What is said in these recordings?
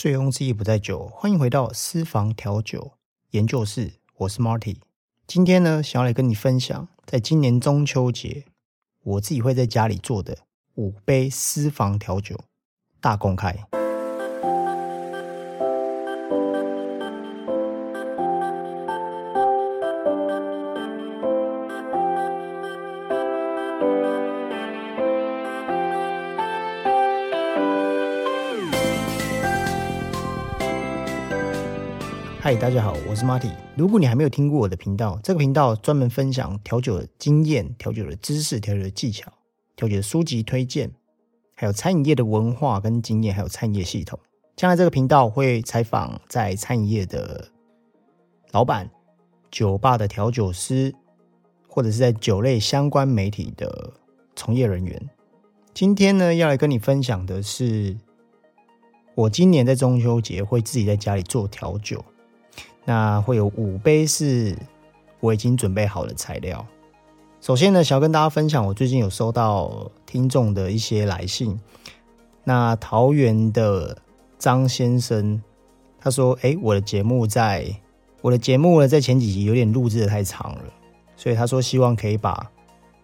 醉翁之意不在酒，欢迎回到私房调酒研究室，我是 Marty。今天呢，想要来跟你分享，在今年中秋节，我自己会在家里做的五杯私房调酒大公开。嗨，大家好，我是 Marty。如果你还没有听过我的频道，这个频道专门分享调酒的经验、调酒的知识、调酒的技巧、调酒的书籍推荐，还有餐饮业的文化跟经验，还有餐饮业系统。将来这个频道会采访在餐饮业的老板、酒吧的调酒师，或者是在酒类相关媒体的从业人员。今天呢，要来跟你分享的是，我今年在中秋节会自己在家里做调酒。那会有五杯是我已经准备好的材料。首先呢，想要跟大家分享，我最近有收到听众的一些来信。那桃园的张先生他说：“哎，我的节目在我的节目呢，在前几集有点录制的太长了，所以他说希望可以把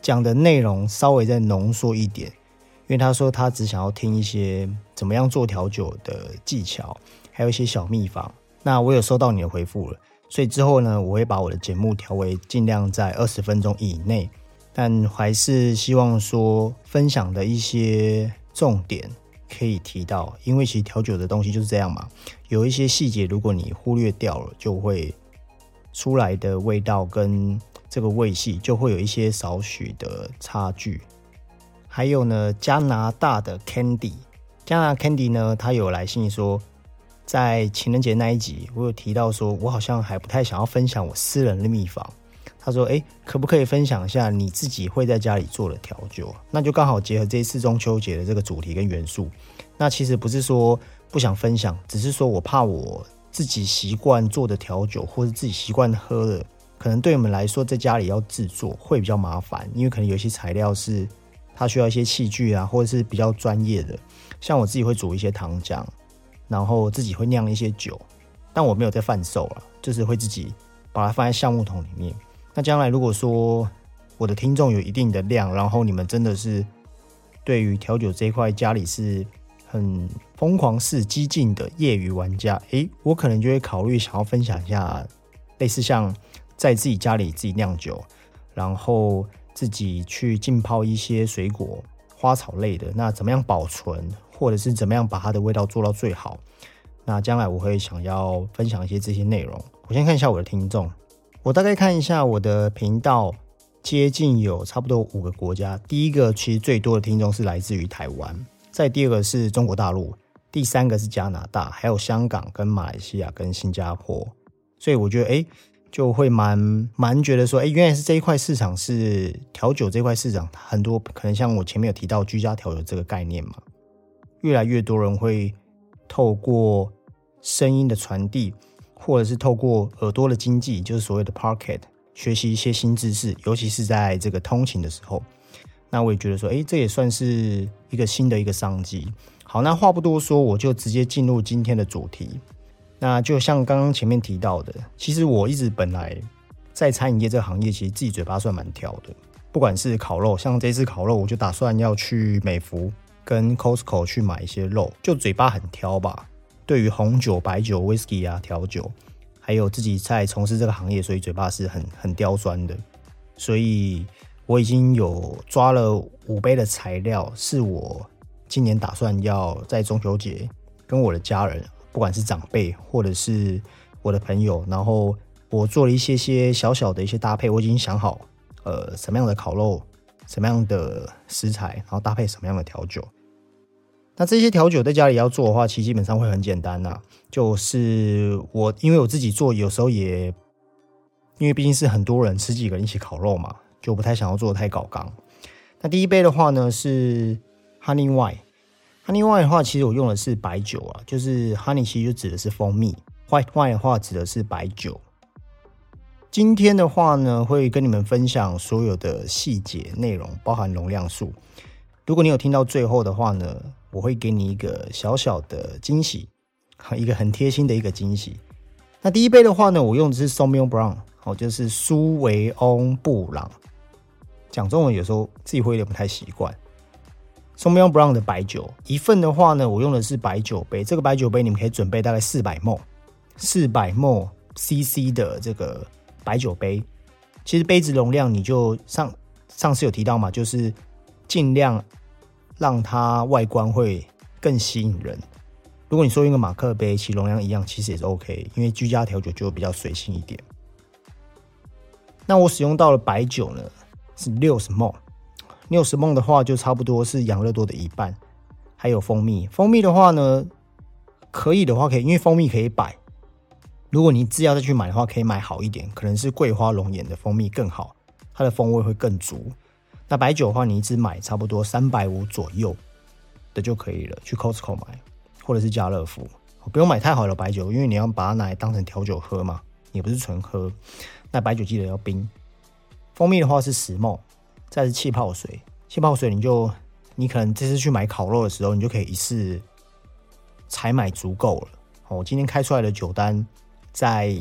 讲的内容稍微再浓缩一点，因为他说他只想要听一些怎么样做调酒的技巧，还有一些小秘方。”那我有收到你的回复了，所以之后呢，我会把我的节目调为尽量在二十分钟以内，但还是希望说分享的一些重点可以提到，因为其实调酒的东西就是这样嘛，有一些细节如果你忽略掉了，就会出来的味道跟这个味系就会有一些少许的差距。还有呢，加拿大的 Candy，加拿大 Candy 呢，他有来信说。在情人节那一集，我有提到说，我好像还不太想要分享我私人的秘方。他说：“哎，可不可以分享一下你自己会在家里做的调酒？那就刚好结合这一次中秋节的这个主题跟元素。那其实不是说不想分享，只是说我怕我自己习惯做的调酒，或是自己习惯喝的，可能对我们来说在家里要制作会比较麻烦，因为可能有些材料是它需要一些器具啊，或者是比较专业的。像我自己会煮一些糖浆。”然后自己会酿一些酒，但我没有在贩售了，就是会自己把它放在橡木桶里面。那将来如果说我的听众有一定的量，然后你们真的是对于调酒这一块家里是很疯狂式激进的业余玩家，诶，我可能就会考虑想要分享一下，类似像在自己家里自己酿酒，然后自己去浸泡一些水果、花草类的，那怎么样保存？或者是怎么样把它的味道做到最好？那将来我会想要分享一些这些内容。我先看一下我的听众，我大概看一下我的频道，接近有差不多五个国家。第一个其实最多的听众是来自于台湾，再第二个是中国大陆，第三个是加拿大，还有香港、跟马来西亚、跟新加坡。所以我觉得，哎，就会蛮蛮觉得说，哎，原来是这一块市场是调酒这块市场，很多可能像我前面有提到居家调酒这个概念嘛。越来越多人会透过声音的传递，或者是透过耳朵的经济，就是所谓的 Pocket，学习一些新知识，尤其是在这个通勤的时候。那我也觉得说，哎，这也算是一个新的一个商机。好，那话不多说，我就直接进入今天的主题。那就像刚刚前面提到的，其实我一直本来在餐饮业这个行业，其实自己嘴巴算蛮挑的。不管是烤肉，像这次烤肉，我就打算要去美孚。跟 Costco 去买一些肉，就嘴巴很挑吧。对于红酒、白酒、Whisky 啊、调酒，还有自己在从事这个行业，所以嘴巴是很很刁钻的。所以我已经有抓了五杯的材料，是我今年打算要在中秋节跟我的家人，不管是长辈或者是我的朋友，然后我做了一些些小小的一些搭配，我已经想好，呃，什么样的烤肉。什么样的食材，然后搭配什么样的调酒？那这些调酒在家里要做的话，其实基本上会很简单呐。就是我因为我自己做，有时候也因为毕竟是很多人十几个人一起烤肉嘛，就不太想要做的太搞纲。那第一杯的话呢是 Honey Wine，Honey Wine 的话，其实我用的是白酒啊，就是 Honey 其实就指的是蜂蜜，White Wine 的话指的是白酒。今天的话呢，会跟你们分享所有的细节内容，包含容量数。如果你有听到最后的话呢，我会给你一个小小的惊喜。一个很贴心的一个惊喜。那第一杯的话呢，我用的是 somi brown 哦，就是苏维翁布朗。讲中文有时候自己会有点不太习惯。somi brown 的白酒一份的话呢，我用的是白酒杯。这个白酒杯你们可以准备大概四百 ml，四百 ml CC 的这个白酒杯。其实杯子容量你就上上次有提到嘛，就是尽量让它外观会更吸引人。如果你说用个马克杯，其容量一样，其实也是 OK，因为居家调酒就比较随性一点。那我使用到了白酒呢，是六十 ml，六十 ml 的话就差不多是养乐多的一半。还有蜂蜜，蜂蜜的话呢，可以的话可以，因为蜂蜜可以摆。如果你自要再去买的话，可以买好一点，可能是桂花龙眼的蜂蜜更好，它的风味会更足。那白酒的话，你一支买差不多三百五左右的就可以了，去 Costco 买。或者是家乐福，不用买太好的白酒，因为你要把它拿来当成调酒喝嘛，也不是纯喝。那白酒记得要冰。蜂蜜的话是石墨，再是气泡水。气泡水你就你可能这次去买烤肉的时候，你就可以一次采买足够了。我今天开出来的酒单在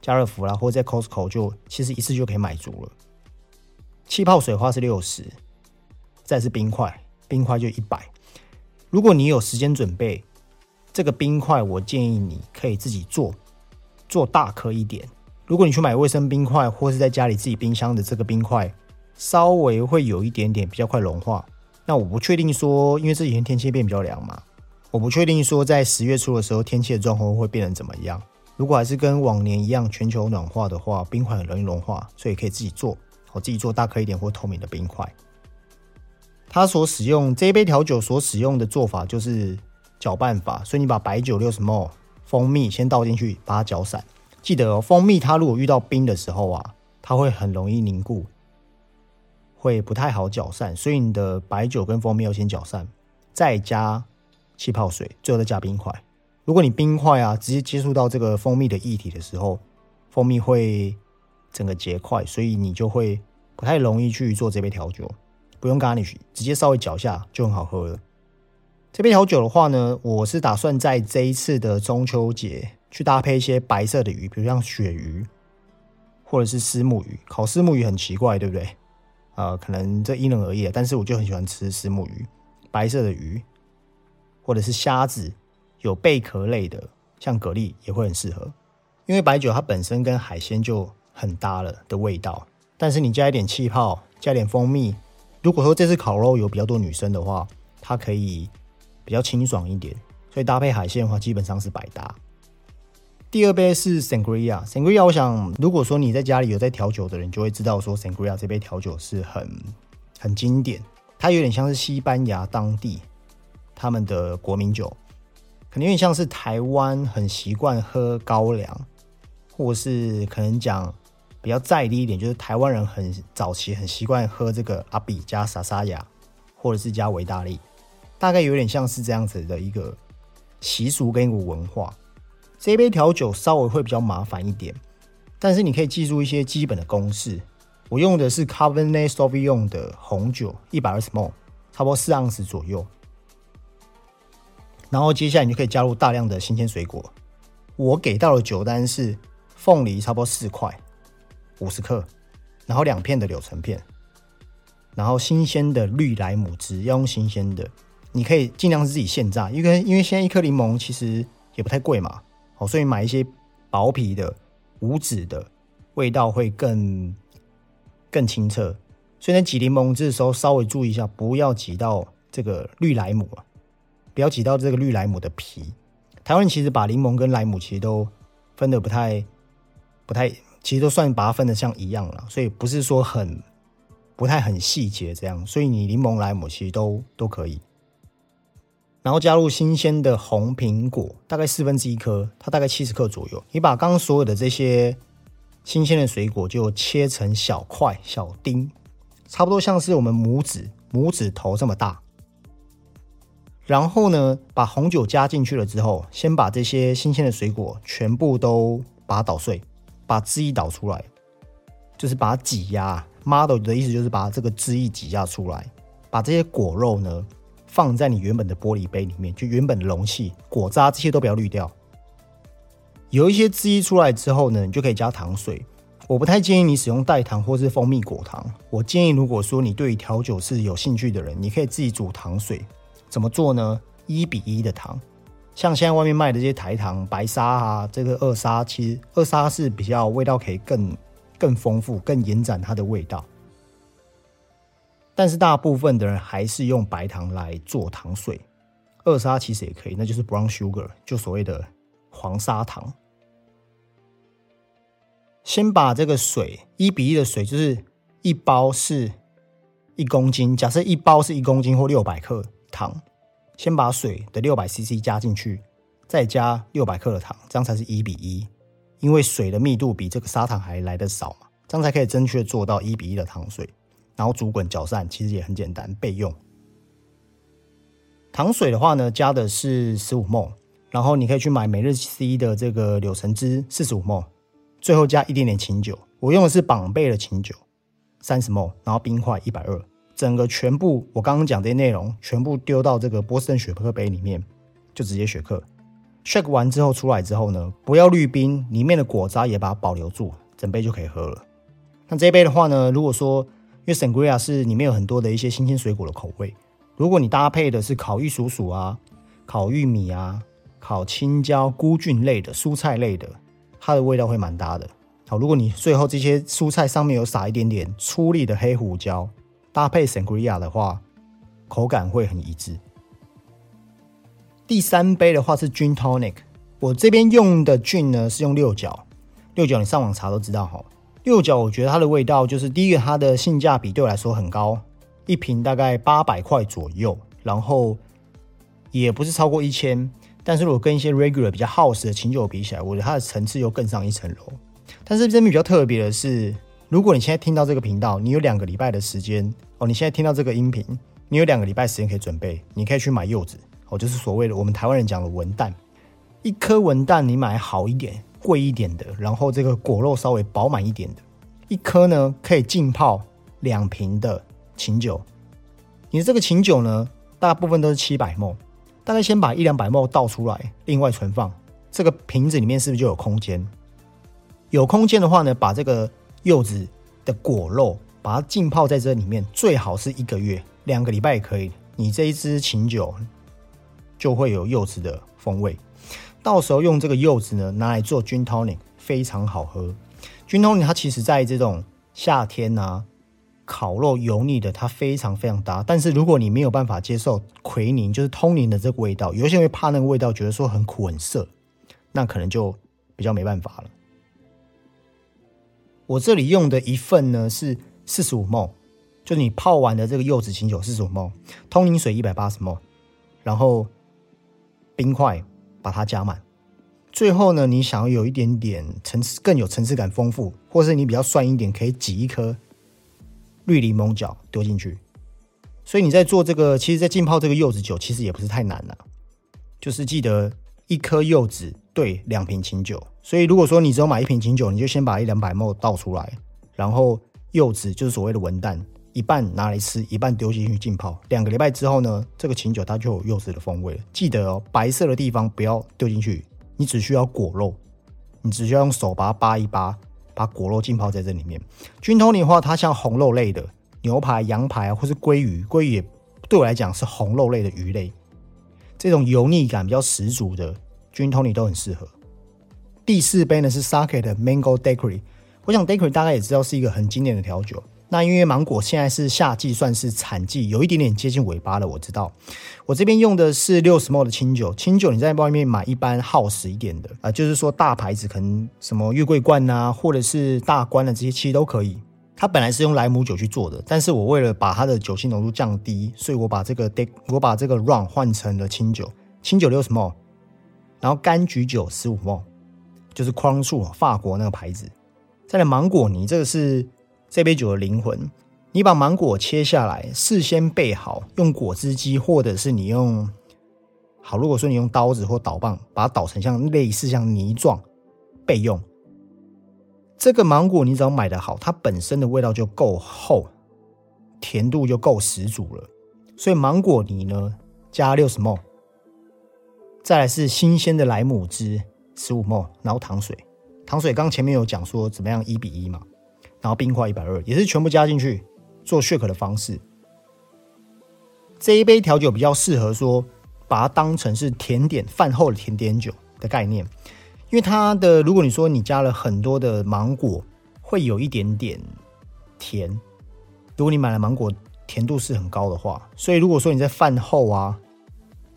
家乐福啦，或者在 Costco 就其实一次就可以买足了。气泡水的话是六十，再是冰块，冰块就一百。如果你有时间准备。这个冰块，我建议你可以自己做，做大颗一点。如果你去买卫生冰块，或是在家里自己冰箱的这个冰块，稍微会有一点点比较快融化。那我不确定说，因为这几天天气变比较凉嘛，我不确定说在十月初的时候天气的状况会变成怎么样。如果还是跟往年一样，全球暖化的话，冰块很容易融化，所以可以自己做，我自己做大颗一点或透明的冰块。它所使用这一杯调酒所使用的做法就是。搅拌法，所以你把白酒六十 ml 蜂蜜先倒进去，把它搅散。记得哦，蜂蜜它如果遇到冰的时候啊，它会很容易凝固，会不太好搅散。所以你的白酒跟蜂蜜要先搅散，再加气泡水，最后再加冰块。如果你冰块啊直接接触到这个蜂蜜的液体的时候，蜂蜜会整个结块，所以你就会不太容易去做这杯调酒。不用 garnish，直接稍微搅下就很好喝了。这杯调酒的话呢，我是打算在这一次的中秋节去搭配一些白色的鱼，比如像鳕鱼或者是丝木鱼。烤丝木鱼很奇怪，对不对？呃，可能这因人而异，但是我就很喜欢吃丝木鱼，白色的鱼或者是虾子，有贝壳类的，像蛤蜊也会很适合。因为白酒它本身跟海鲜就很搭了的味道，但是你加一点气泡，加点蜂蜜。如果说这次烤肉有比较多女生的话，它可以。比较清爽一点，所以搭配海鲜的话，基本上是百搭。第二杯是 Sangria，Sangria，我想如果说你在家里有在调酒的人，就会知道说 Sangria 这杯调酒是很很经典。它有点像是西班牙当地他们的国民酒，能有点像是台湾很习惯喝高粱，或是可能讲比较在地一点，就是台湾人很早期很习惯喝这个阿比加萨沙雅，或者是加维大利。大概有点像是这样子的一个习俗跟一个文化。这一杯调酒稍微会比较麻烦一点，但是你可以记住一些基本的公式。我用的是 Cavena Savion 的红酒，一百二十 ml，差不多四盎司左右。然后接下来你就可以加入大量的新鲜水果。我给到的酒单是凤梨差不多四块，五十克，然后两片的柳橙片，然后新鲜的绿莱姆汁，要用新鲜的。你可以尽量是自己现榨，因为因为现在一颗柠檬其实也不太贵嘛，哦，所以买一些薄皮的、无籽的，味道会更更清澈。所以在挤柠檬汁的时候，稍微注意一下，不要挤到这个绿莱姆啊，不要挤到这个绿莱姆的皮。台湾其实把柠檬跟莱姆其实都分的不太不太，其实都算把它分的像一样了，所以不是说很不太很细节这样。所以你柠檬莱姆其实都都可以。然后加入新鲜的红苹果，大概四分之一颗，它大概七十克左右。你把刚刚所有的这些新鲜的水果就切成小块、小丁，差不多像是我们拇指拇指头这么大。然后呢，把红酒加进去了之后，先把这些新鲜的水果全部都把它捣碎，把汁液捣出来，就是把它挤压。Model 的意思就是把这个汁液挤压出来，把这些果肉呢。放在你原本的玻璃杯里面，就原本的容器，果渣这些都不要滤掉，有一些汁液出来之后呢，你就可以加糖水。我不太建议你使用代糖或是蜂蜜果糖。我建议，如果说你对调酒是有兴趣的人，你可以自己煮糖水。怎么做呢？一比一的糖，像现在外面卖的这些台糖、白沙啊，这个二砂，其实二砂是比较味道可以更更丰富、更延展它的味道。但是大部分的人还是用白糖来做糖水，二砂其实也可以，那就是 brown sugar，就所谓的黄砂糖。先把这个水一比一的水，就是一包是一公斤。假设一包是一公斤或六百克糖，先把水的六百 CC 加进去，再加六百克的糖，这样才是一比一。因为水的密度比这个砂糖还来的少嘛，这样才可以正确做到一比一的糖水。然后煮滚搅散，其实也很简单备用。糖水的话呢，加的是十五 m 然后你可以去买每日 C 的这个柳橙汁四十五 m。最后加一点点清酒，我用的是绑贝的清酒，三十 m 然后冰块一百二，整个全部我刚刚讲这些内容全部丢到这个波士顿雪克杯里面，就直接雪克。shake 完之后出来之后呢，不要滤冰，里面的果渣也把它保留住，整杯就可以喝了。那这一杯的话呢，如果说因为 sangria 是里面有很多的一些新鲜水果的口味，如果你搭配的是烤玉蜀黍啊、烤玉米啊、烤青椒、菇菌类的蔬菜类的。它的味道会蛮搭的。好，如果你最后这些蔬菜上面有撒一点点粗粒的黑胡椒，搭配 sangria 的话，口感会很一致。第三杯的话是 gin tonic，我这边用的 gin 呢是用六角，六角你上网查都知道哈。六角我觉得它的味道就是第一个，它的性价比对我来说很高，一瓶大概八百块左右，然后也不是超过一千。但是如果跟一些 regular 比较好喝的琴酒比起来，我觉得它的层次又更上一层楼。但是这边比较特别的是，如果你现在听到这个频道，你有两个礼拜的时间哦，你现在听到这个音频，你有两个礼拜时间可以准备，你可以去买柚子哦，就是所谓的我们台湾人讲的文旦，一颗文旦你买好一点、贵一点的，然后这个果肉稍微饱满一点的，一颗呢可以浸泡两瓶的琴酒。你的这个琴酒呢，大部分都是七百沫。大概先把一两百沫倒出来，另外存放。这个瓶子里面是不是就有空间？有空间的话呢，把这个柚子的果肉把它浸泡在这里面，最好是一个月、两个礼拜也可以。你这一支琴酒就会有柚子的风味。到时候用这个柚子呢，拿来做 gin tonic，非常好喝。gin tonic 它其实在这种夏天啊。烤肉油腻的，它非常非常搭。但是如果你没有办法接受奎宁，就是通宁的这个味道，有些人会怕那个味道，觉得说很苦很涩，那可能就比较没办法了。我这里用的一份呢是四十五沫，就是你泡完的这个柚子清酒四十五沫，通灵水一百八十沫，然后冰块把它加满。最后呢，你想要有一点点层次，更有层次感丰富，或是你比较酸一点，可以挤一颗。绿柠檬角丢进去，所以你在做这个，其实，在浸泡这个柚子酒，其实也不是太难了。就是记得一颗柚子兑两瓶清酒，所以如果说你只有买一瓶清酒，你就先把一两百沫倒出来，然后柚子就是所谓的文旦，一半拿来吃，一半丢进去浸泡。两个礼拜之后呢，这个清酒它就有柚子的风味了。记得哦，白色的地方不要丢进去，你只需要果肉，你只需要用手把它扒一扒。把果肉浸泡在这里面。菌通灵的话，它像红肉类的牛排、羊排啊，或是鲑鱼，鲑鱼也对我来讲是红肉类的鱼类。这种油腻感比较十足的菌通灵都很适合。第四杯呢是 Sake 的 Mango Daiquiri，我想 Daiquiri 大概也知道是一个很经典的调酒。那因为芒果现在是夏季，算是产季，有一点点接近尾巴了。我知道，我这边用的是六十 ml 的清酒。清酒你在外面买一般耗时一点的啊，就是说大牌子可能什么月桂冠呐，或者是大关的这些其实都可以。它本来是用莱姆酒去做的，但是我为了把它的酒精浓度降低，所以我把这个 Dec，我把这个 run 换成了清酒。清酒六十 ml，然后柑橘酒十五 ml，就是匡树法国那个牌子。再来芒果泥，这个是。这杯酒的灵魂，你把芒果切下来，事先备好，用果汁机，或者是你用好，如果说你用刀子或捣棒，把它捣成像类似像泥状备用。这个芒果你只要买的好，它本身的味道就够厚，甜度就够十足了。所以芒果泥呢，加六十 ml，再来是新鲜的莱姆汁十五 m 然后糖水，糖水刚前面有讲说怎么样一比一嘛，然后冰块一百二，也是全部加进去做 shake 的方式。这一杯调酒比较适合说把它当成是甜点饭后的甜点酒的概念，因为它的如果你说你加了很多的芒果，会有一点点甜。如果你买了芒果，甜度是很高的话，所以如果说你在饭后啊，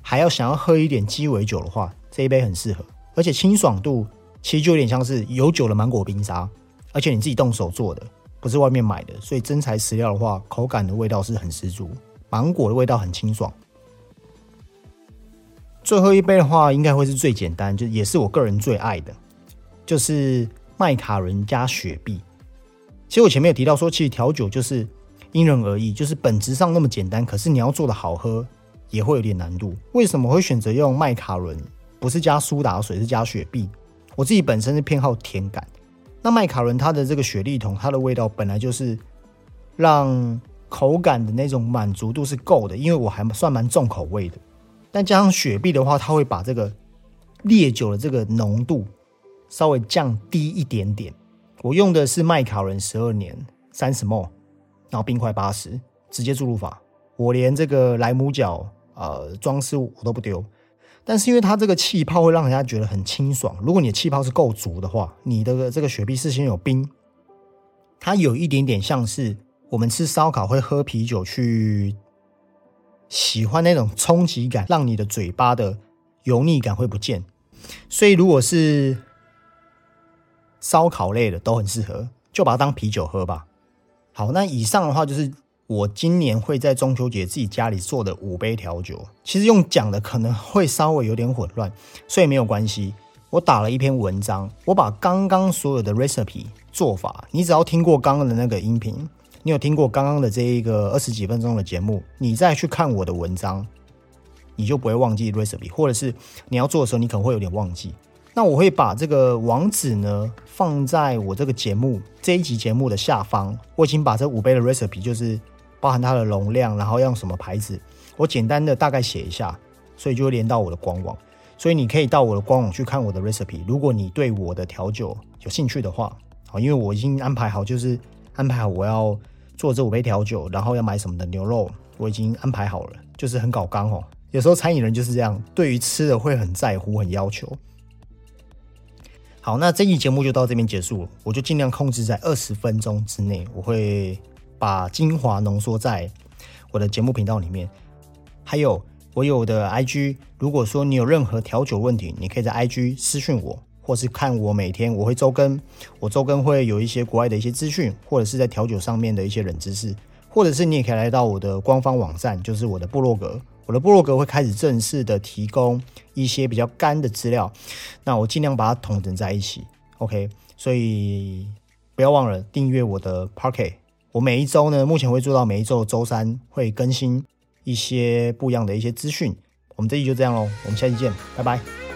还要想要喝一点鸡尾酒的话，这一杯很适合。而且清爽度其实就有点像是有酒的芒果冰沙，而且你自己动手做的，不是外面买的，所以真材实料的话，口感的味道是很十足，芒果的味道很清爽。最后一杯的话，应该会是最简单，就也是我个人最爱的，就是麦卡伦加雪碧。其实我前面有提到说，其实调酒就是因人而异，就是本质上那么简单，可是你要做的好喝，也会有点难度。为什么会选择用麦卡伦？不是加苏打水，是加雪碧。我自己本身是偏好甜感，那麦卡伦它的这个雪莉桶，它的味道本来就是让口感的那种满足度是够的，因为我还算蛮重口味的。但加上雪碧的话，它会把这个烈酒的这个浓度稍微降低一点点。我用的是麦卡伦十二年三十 ml，然后冰块八十，直接注入法。我连这个莱姆角呃装饰物我都不丢。但是因为它这个气泡会让人家觉得很清爽。如果你的气泡是够足的话，你的这个雪碧事先有冰，它有一点点像是我们吃烧烤会喝啤酒去喜欢那种冲击感，让你的嘴巴的油腻感会不见。所以如果是烧烤类的都很适合，就把它当啤酒喝吧。好，那以上的话就是。我今年会在中秋节自己家里做的五杯调酒，其实用讲的可能会稍微有点混乱，所以没有关系。我打了一篇文章，我把刚刚所有的 recipe 做法，你只要听过刚刚的那个音频，你有听过刚刚的这一个二十几分钟的节目，你再去看我的文章，你就不会忘记 recipe，或者是你要做的时候，你可能会有点忘记。那我会把这个网址呢放在我这个节目这一集节目的下方，我已经把这五杯的 recipe 就是。包含它的容量，然后用什么牌子，我简单的大概写一下，所以就会连到我的官网，所以你可以到我的官网去看我的 recipe。如果你对我的调酒有兴趣的话，好，因为我已经安排好，就是安排好我要做这五杯调酒，然后要买什么的牛肉，我已经安排好了，就是很搞刚哦。有时候餐饮人就是这样，对于吃的会很在乎、很要求。好，那这期节目就到这边结束了，我就尽量控制在二十分钟之内，我会。把精华浓缩在我的节目频道里面，还有我有的 IG。如果说你有任何调酒问题，你可以在 IG 私讯我，或是看我每天我会周更，我周更会有一些国外的一些资讯，或者是在调酒上面的一些冷知识，或者是你也可以来到我的官方网站，就是我的部落格。我的部落格会开始正式的提供一些比较干的资料，那我尽量把它统整在一起。OK，所以不要忘了订阅我的 Parket。我每一周呢，目前会做到每一周周三会更新一些不一样的一些资讯。我们这期就这样喽，我们下期见，拜拜。